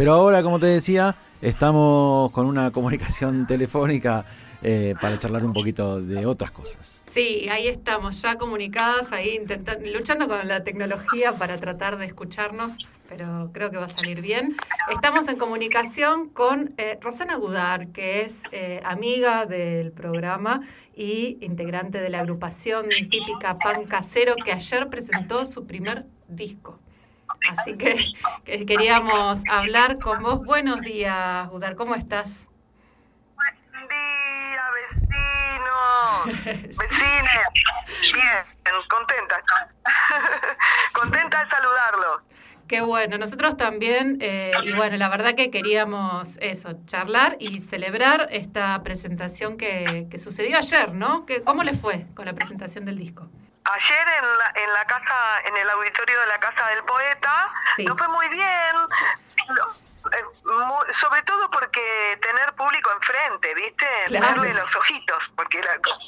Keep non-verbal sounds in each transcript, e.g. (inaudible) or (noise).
Pero ahora, como te decía, estamos con una comunicación (laughs) telefónica eh, para charlar un poquito de otras cosas. Sí, ahí estamos, ya comunicadas, ahí intentando, luchando con la tecnología para tratar de escucharnos, pero creo que va a salir bien. Estamos en comunicación con eh, Rosana Gudar, que es eh, amiga del programa y integrante de la agrupación típica Pan Casero, que ayer presentó su primer disco. Así que, que queríamos hablar con vos. Buenos días, Gudar, ¿cómo estás? Buen día, vecinos, (laughs) vecines. Bien, contenta. (laughs) contenta de saludarlo. Qué bueno, nosotros también, eh, y bueno, la verdad que queríamos eso, charlar y celebrar esta presentación que, que sucedió ayer, ¿no? Que, ¿Cómo le fue con la presentación del disco? Ayer en la, en la casa, en el auditorio de la Casa del Poeta, Sí. nos fue muy bien. Eh, sobre todo porque tener público enfrente, ¿viste? Claro. Verle los ojitos, porque la- con,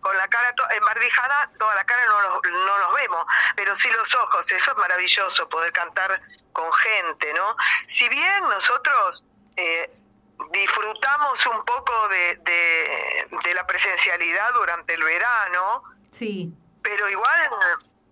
con la cara to- embarbijada, toda la cara no los, no los vemos, pero sí los ojos, eso es maravilloso, poder cantar con gente, ¿no? Si bien nosotros eh, disfrutamos un poco de, de, de la presencialidad durante el verano, Sí, pero igual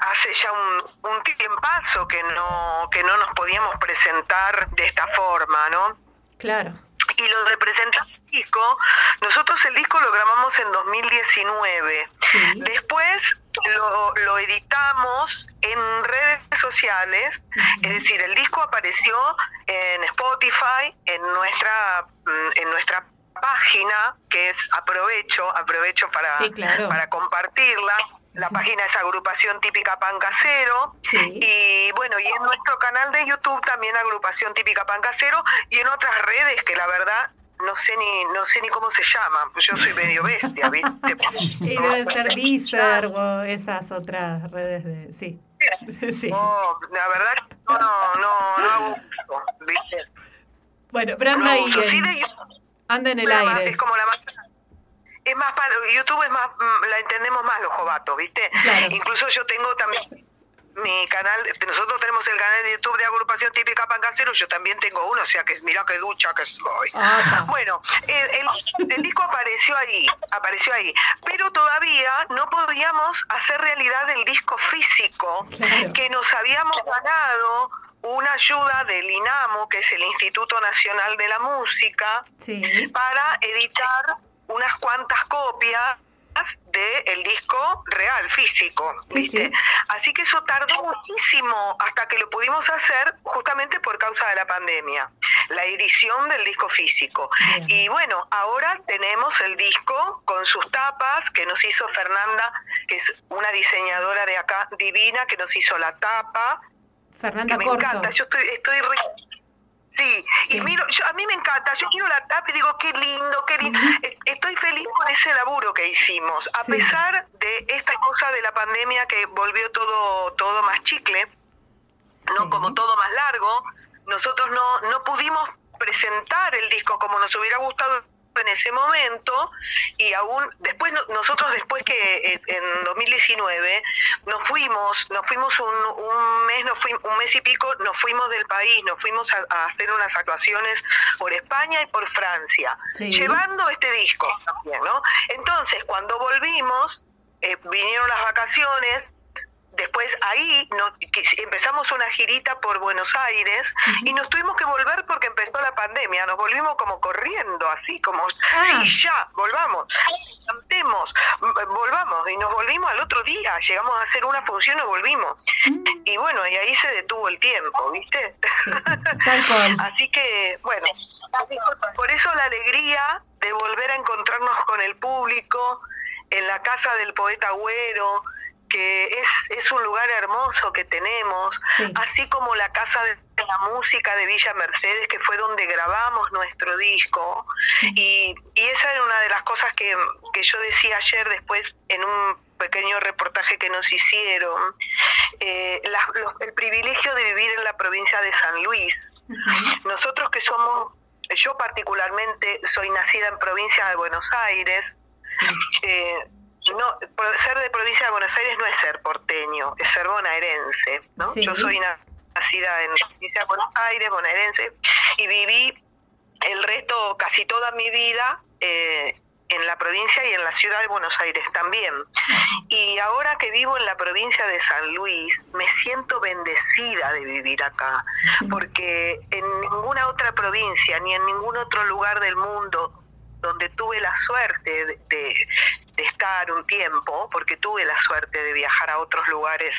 hace ya un, un tiempazo que no que no nos podíamos presentar de esta forma, ¿no? claro. Y lo de presentar el disco, nosotros el disco lo grabamos en 2019. Sí. Después lo, lo editamos en redes sociales, es decir, el disco apareció en Spotify, en nuestra mm, en nuestra página que es aprovecho aprovecho para Sí, claro. para compartirla. La página es agrupación típica pan casero. Sí. Y bueno, y en nuestro canal de YouTube también agrupación típica pan casero y en otras redes que la verdad no sé ni no sé ni cómo se llaman. Yo soy medio bestia, ¿viste? (laughs) Y debe ser Deezer o esas otras redes de... Sí, sí. No, la verdad no, no, no, no hago uso, ¿viste? Bueno, pero No anda hago ahí, en- anda en el aire. es como la más es más para YouTube es más mm, la entendemos más los jovatos, ¿viste? Claro. Incluso yo tengo también mi canal, nosotros tenemos el canal de YouTube de agrupación típica pancasero, yo también tengo uno, o sea que mira qué ducha que soy. Apa. Bueno, el, el- el disco apareció ahí, apareció ahí, pero todavía no podíamos hacer realidad el disco físico Claro. que nos habíamos ganado una ayuda del INAMO, que es el Instituto Nacional de la Música, Sí, para editar unas cuantas copias del disco real, físico. Sí, ¿viste? sí. Así que eso tardó muchísimo hasta que lo pudimos hacer justamente por causa de la pandemia, la edición del disco físico. Bien. Y bueno, ahora tenemos el disco con sus tapas que nos hizo Fernanda, que es una diseñadora de acá divina, que nos hizo la tapa, Fernanda que me Corso. encanta. Yo estoy, estoy re- Sí, Sí. y miro, yo, a mí me encanta, yo quiero la tapa y digo, qué lindo, qué lindo. E- Estoy feliz por ese laburo que hicimos, a Sí. pesar de esta cosa de la pandemia que volvió todo, todo más chicle, no Sí. como todo más largo, nosotros no, no pudimos presentar el disco como nos hubiera gustado en ese momento y aún después no- nosotros después que eh, en 2019 nos fuimos nos fuimos un, un mes nos fuimos un mes y pico nos fuimos del país nos fuimos a, a hacer unas actuaciones por España y por Francia Sí. llevando este disco también no entonces cuando volvimos eh, vinieron las vacaciones Después ahí nos, empezamos una girita por Buenos Aires y nos tuvimos que volver porque empezó la pandemia. Nos volvimos como corriendo, así como, Ah. sí, ya, volvamos, cantemos, m- volvamos. Y nos volvimos al otro día. Llegamos a hacer una función y volvimos. Mm, Y bueno, y ahí se detuvo el tiempo, ¿viste? sí, tal cual. (laughs) Así que, bueno, por eso la alegría de volver a encontrarnos con el público en la casa del poeta Agüero, que es, es un lugar hermoso que tenemos, Sí. así como la casa de la música de Villa Mercedes, que fue donde grabamos nuestro disco. Y, y esa era una de las cosas que, que yo decía ayer después en un pequeño reportaje que nos hicieron, eh, la- los- el privilegio de vivir en la provincia de San Luis. Nosotros que somos, yo particularmente soy nacida en provincia de Buenos Aires, Sí. eh, no, ser de provincia de Buenos Aires no es ser porteño, es ser bonaerense, ¿no? Sí. Yo soy na- nacida en provincia de Buenos Aires, bonaerense, y viví el resto, casi toda mi vida, eh, en la provincia y en la ciudad de Buenos Aires también. Y ahora que vivo en la provincia de San Luis, me siento bendecida de vivir acá, porque en ninguna otra provincia ni en ningún otro lugar del mundo donde tuve la suerte de, estar un tiempo, porque tuve la suerte de viajar a otros lugares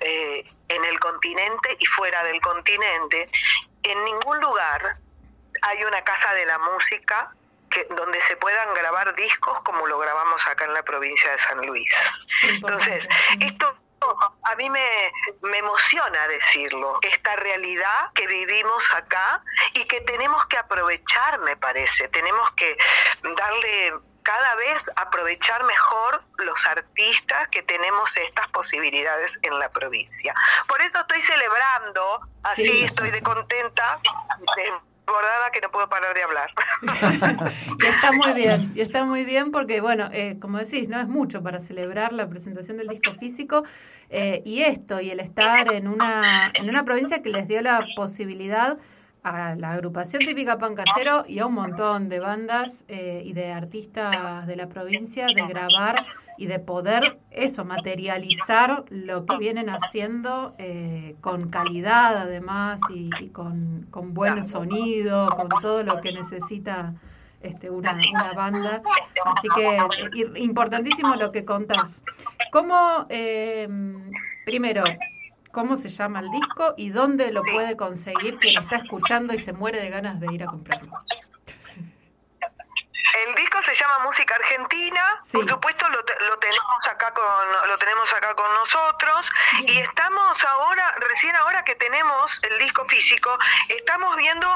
eh, en el continente y fuera del continente, en ningún lugar hay una casa de la música que, donde se puedan grabar discos como lo grabamos acá en la provincia de San Luis. Entonces, esto a mí me, me, emociona decirlo, esta realidad que vivimos acá y que tenemos que aprovechar, me parece, tenemos que darle cada vez aprovechar mejor los artistas que tenemos estas posibilidades en la provincia. Por eso estoy celebrando, así estoy de contenta, desbordada que no puedo parar de hablar. (laughs) y está muy bien, (laughs) y está muy bien porque, bueno, eh, como decís, no es mucho para celebrar la presentación del disco físico. Eh, y esto, y el estar en una, en una provincia que les dio la posibilidad a la agrupación típica Pancasero y a un montón de bandas eh, y de artistas de la provincia de grabar y de poder eso, materializar lo que vienen haciendo eh, con calidad además y, con, con, buen sonido, con todo lo que necesita este, una, una banda. Así que eh, importantísimo lo que contás. ¿Cómo, primero, cómo se llama el disco y dónde lo puede conseguir quien está escuchando y se muere de ganas de ir a comprarlo. El disco se llama Música Argentina, por supuesto lo, lo, tenemos acá con lo tenemos acá con nosotros. Y estamos ahora recién ahora que tenemos el disco físico estamos viendo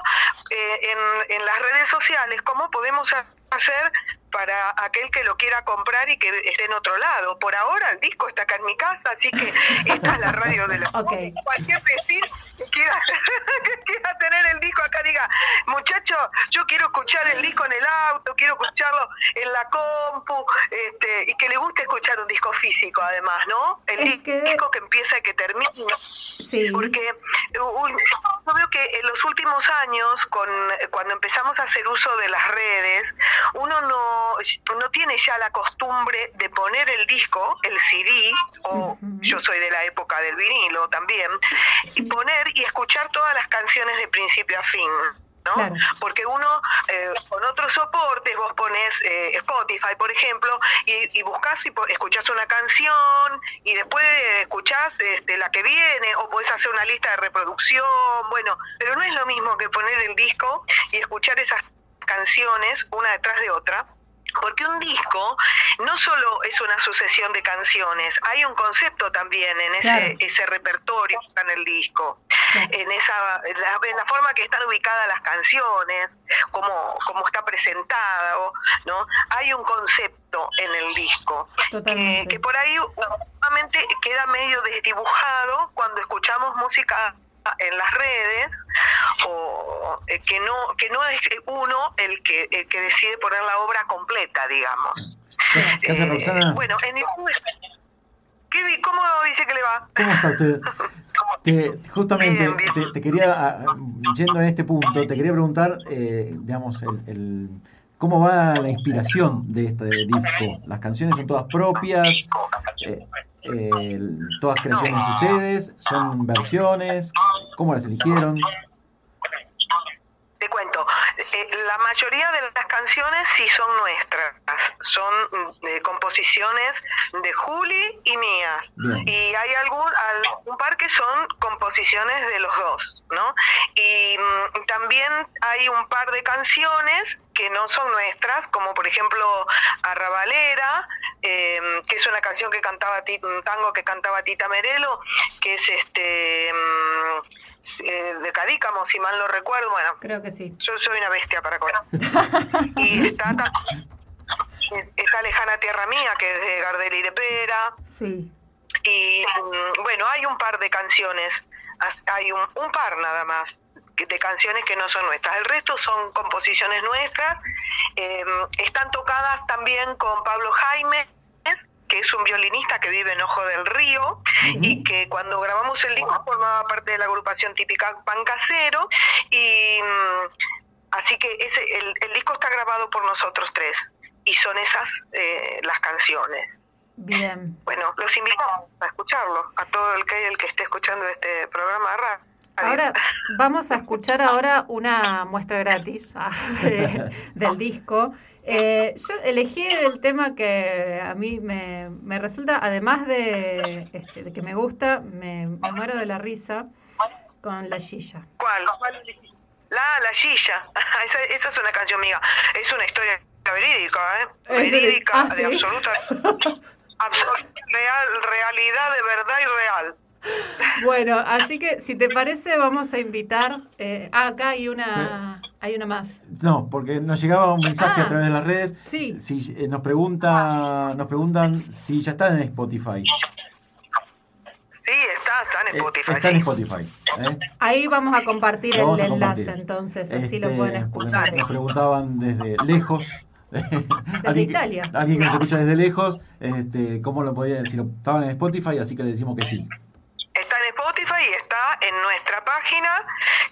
eh, en, en las redes sociales cómo podemos hacer para aquel que lo quiera comprar y que esté en otro lado. Por ahora el disco está acá en mi casa, así que (laughs) esta es la radio de la okay. Cualquier vecino que quiera, (laughs) que quiera tener el disco acá diga, muchacho, yo quiero escuchar el disco en el auto, quiero escucharlo en la compu, este, y que le guste escuchar un disco físico además, ¿no? El disco que empieza y que termina. Sí. Porque yo veo que en los últimos años, con, cuando empezamos a hacer uso de las redes, uno no, no tiene ya la costumbre de poner el disco, el CD, o yo soy de la época del vinilo también, y poner y escuchar todas las canciones de principio a fin. ¿no? Porque uno, eh, con otros soportes, vos pones eh, Spotify, por ejemplo, y, y buscas y escuchás una canción y después escuchás este, la que viene, o podés hacer una lista de reproducción, bueno, pero no es lo mismo que poner el disco y escuchar esas canciones una detrás de otra porque un disco no solo es una sucesión de canciones, hay un concepto también en ese, ese repertorio que está en el disco, (laughs) en esa en la, forma que están ubicadas las canciones, cómo, cómo está presentado, ¿no? Hay un concepto en el disco que, que, por ahí nuevamente queda medio desdibujado cuando escuchamos música en las redes o eh, que no que no es uno el que que decide poner la obra completa digamos ¿Qué hace, Roxana? Eh, bueno en ¿Cómo dice que le va? ¿Cómo está usted? (laughs) justamente Te, quería, yendo en este punto, te quería preguntar, eh, digamos, el, el, cómo va la inspiración de este disco. ¿Las canciones son todas propias? Eh, eh, ¿Todas creaciones de ustedes? ¿Son versiones? ¿Cómo las eligieron? Te cuento, eh, la mayoría de las canciones sí son nuestras, son mm, composiciones de Juli y mías. Y hay algún, un par que son composiciones de los dos, ¿no? Y mm, también hay un par de canciones que no son nuestras, como por ejemplo Arrabalera, eh, que es una canción que cantaba un tango que cantaba Tita Merelo, que es este mm, eh, de Cadícamo, si mal no recuerdo, bueno, creo que sí. Yo soy una bestia para conocer. (laughs) y está, está Lejana Tierra Mía, que es de Gardel y de Pera. Sí. Y mm, bueno, hay un par de canciones, hay un, un par nada más de canciones que no son nuestras. El resto son composiciones nuestras. Em, están tocadas también con Pablo Jaime, que es un violinista que vive en Ojo del Río y que cuando grabamos el disco formaba parte de la agrupación típica Pancasero y mm, así que ese, el, disco está grabado por nosotros tres y son esas eh, las canciones. Bien. Bueno, los invitamos a escucharlo, a todo el que el que esté escuchando este programa de radio. Ahora vamos a escuchar ahora una muestra gratis ah, (laughs) del disco. Eh, yo elegí el tema que a mí me, me resulta, además de, este, de, que me gusta, me, muero de la risa con La Gilla. ¿Cuál? La La Gilla. (laughs) esa, esa, es una canción mía. Es una historia verídica, ¿eh? Verídica, ah, de absoluta, (laughs) absoluta real, realidad de verdad y real. Bueno, así que si te parece vamos a invitar. Eh, ah, acá hay una, hay una más. No, porque nos llegaba un mensaje a Ah. través de las redes. Sí. Si eh, nos pregunta, nos preguntan si ya están en Spotify. Sí, está, está en Eh, Spotify. está en. Spotify. ¿eh? Ahí vamos a compartir vamos el a compartir. enlace, entonces así lo Este, pueden escuchar. Nos preguntaban desde lejos. (laughs) alguien, Italia. Que, alguien que nos escucha desde lejos, este, cómo lo podía lo estaban en Spotify, así que le decimos que sí. Está en Spotify y está en nuestra página,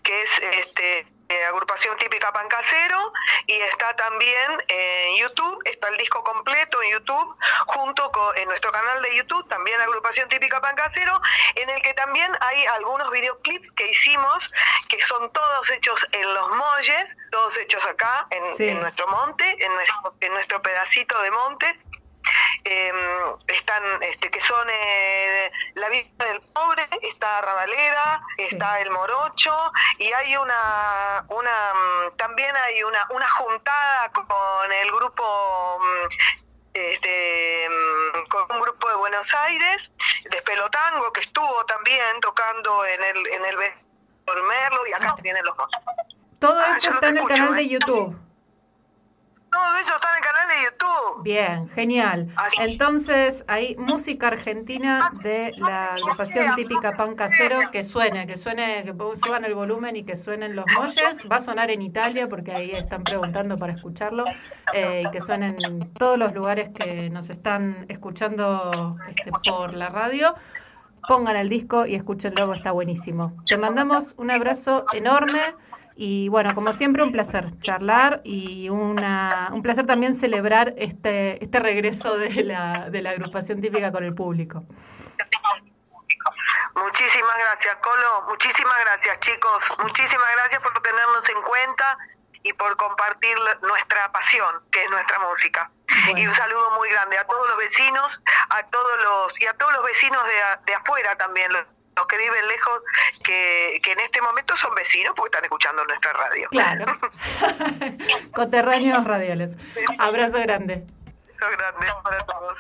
que es este eh, agrupación típica Pancasero, y está también en YouTube, está el disco completo en YouTube, junto con en nuestro canal de YouTube, también agrupación típica Pancasero, en el que también hay algunos videoclips que hicimos, que son todos hechos en los molles, todos hechos acá, en, Sí. en nuestro monte, en nuestro, en nuestro pedacito de monte, eh, están este que son eh, la vida del pobre está Rabalera está el Morocho y hay una una mm, también hay una una juntada con el grupo mm, este mm, con un grupo de Buenos Aires de Pelotango que estuvo también tocando en el en el por Merlo y acá vienen los dos. Todo Ah, eso está en el canal ¿eh? de YouTube. Todo eso está en el canal de YouTube. Bien, genial. Así. Entonces, hay música argentina de la agrupación típica Pan Casero que suene, que suene, que suban el volumen y que suenen los molles. Va a sonar en Italia porque ahí están preguntando para escucharlo eh, y que suenen en todos los lugares que nos están escuchando este, por la radio. Pongan el disco y escúchenlo, está buenísimo. Te mandamos un abrazo enorme. Y bueno, como siempre, un placer charlar y una, un placer también celebrar este, este regreso de la, de la agrupación típica con el público. Muchísimas gracias, Colo. Muchísimas gracias, chicos. Muchísimas gracias por tenernos en cuenta y por compartir nuestra pasión, que es nuestra música. Bueno. Y un saludo muy grande a todos los vecinos, a todos los y a todos los vecinos de, de afuera también, los, los que viven lejos, que, que en este momento son vecinos porque están escuchando nuestra radio. Claro. (laughs) Coterráneos radiales. Abrazo grande. Besos grandes para todos.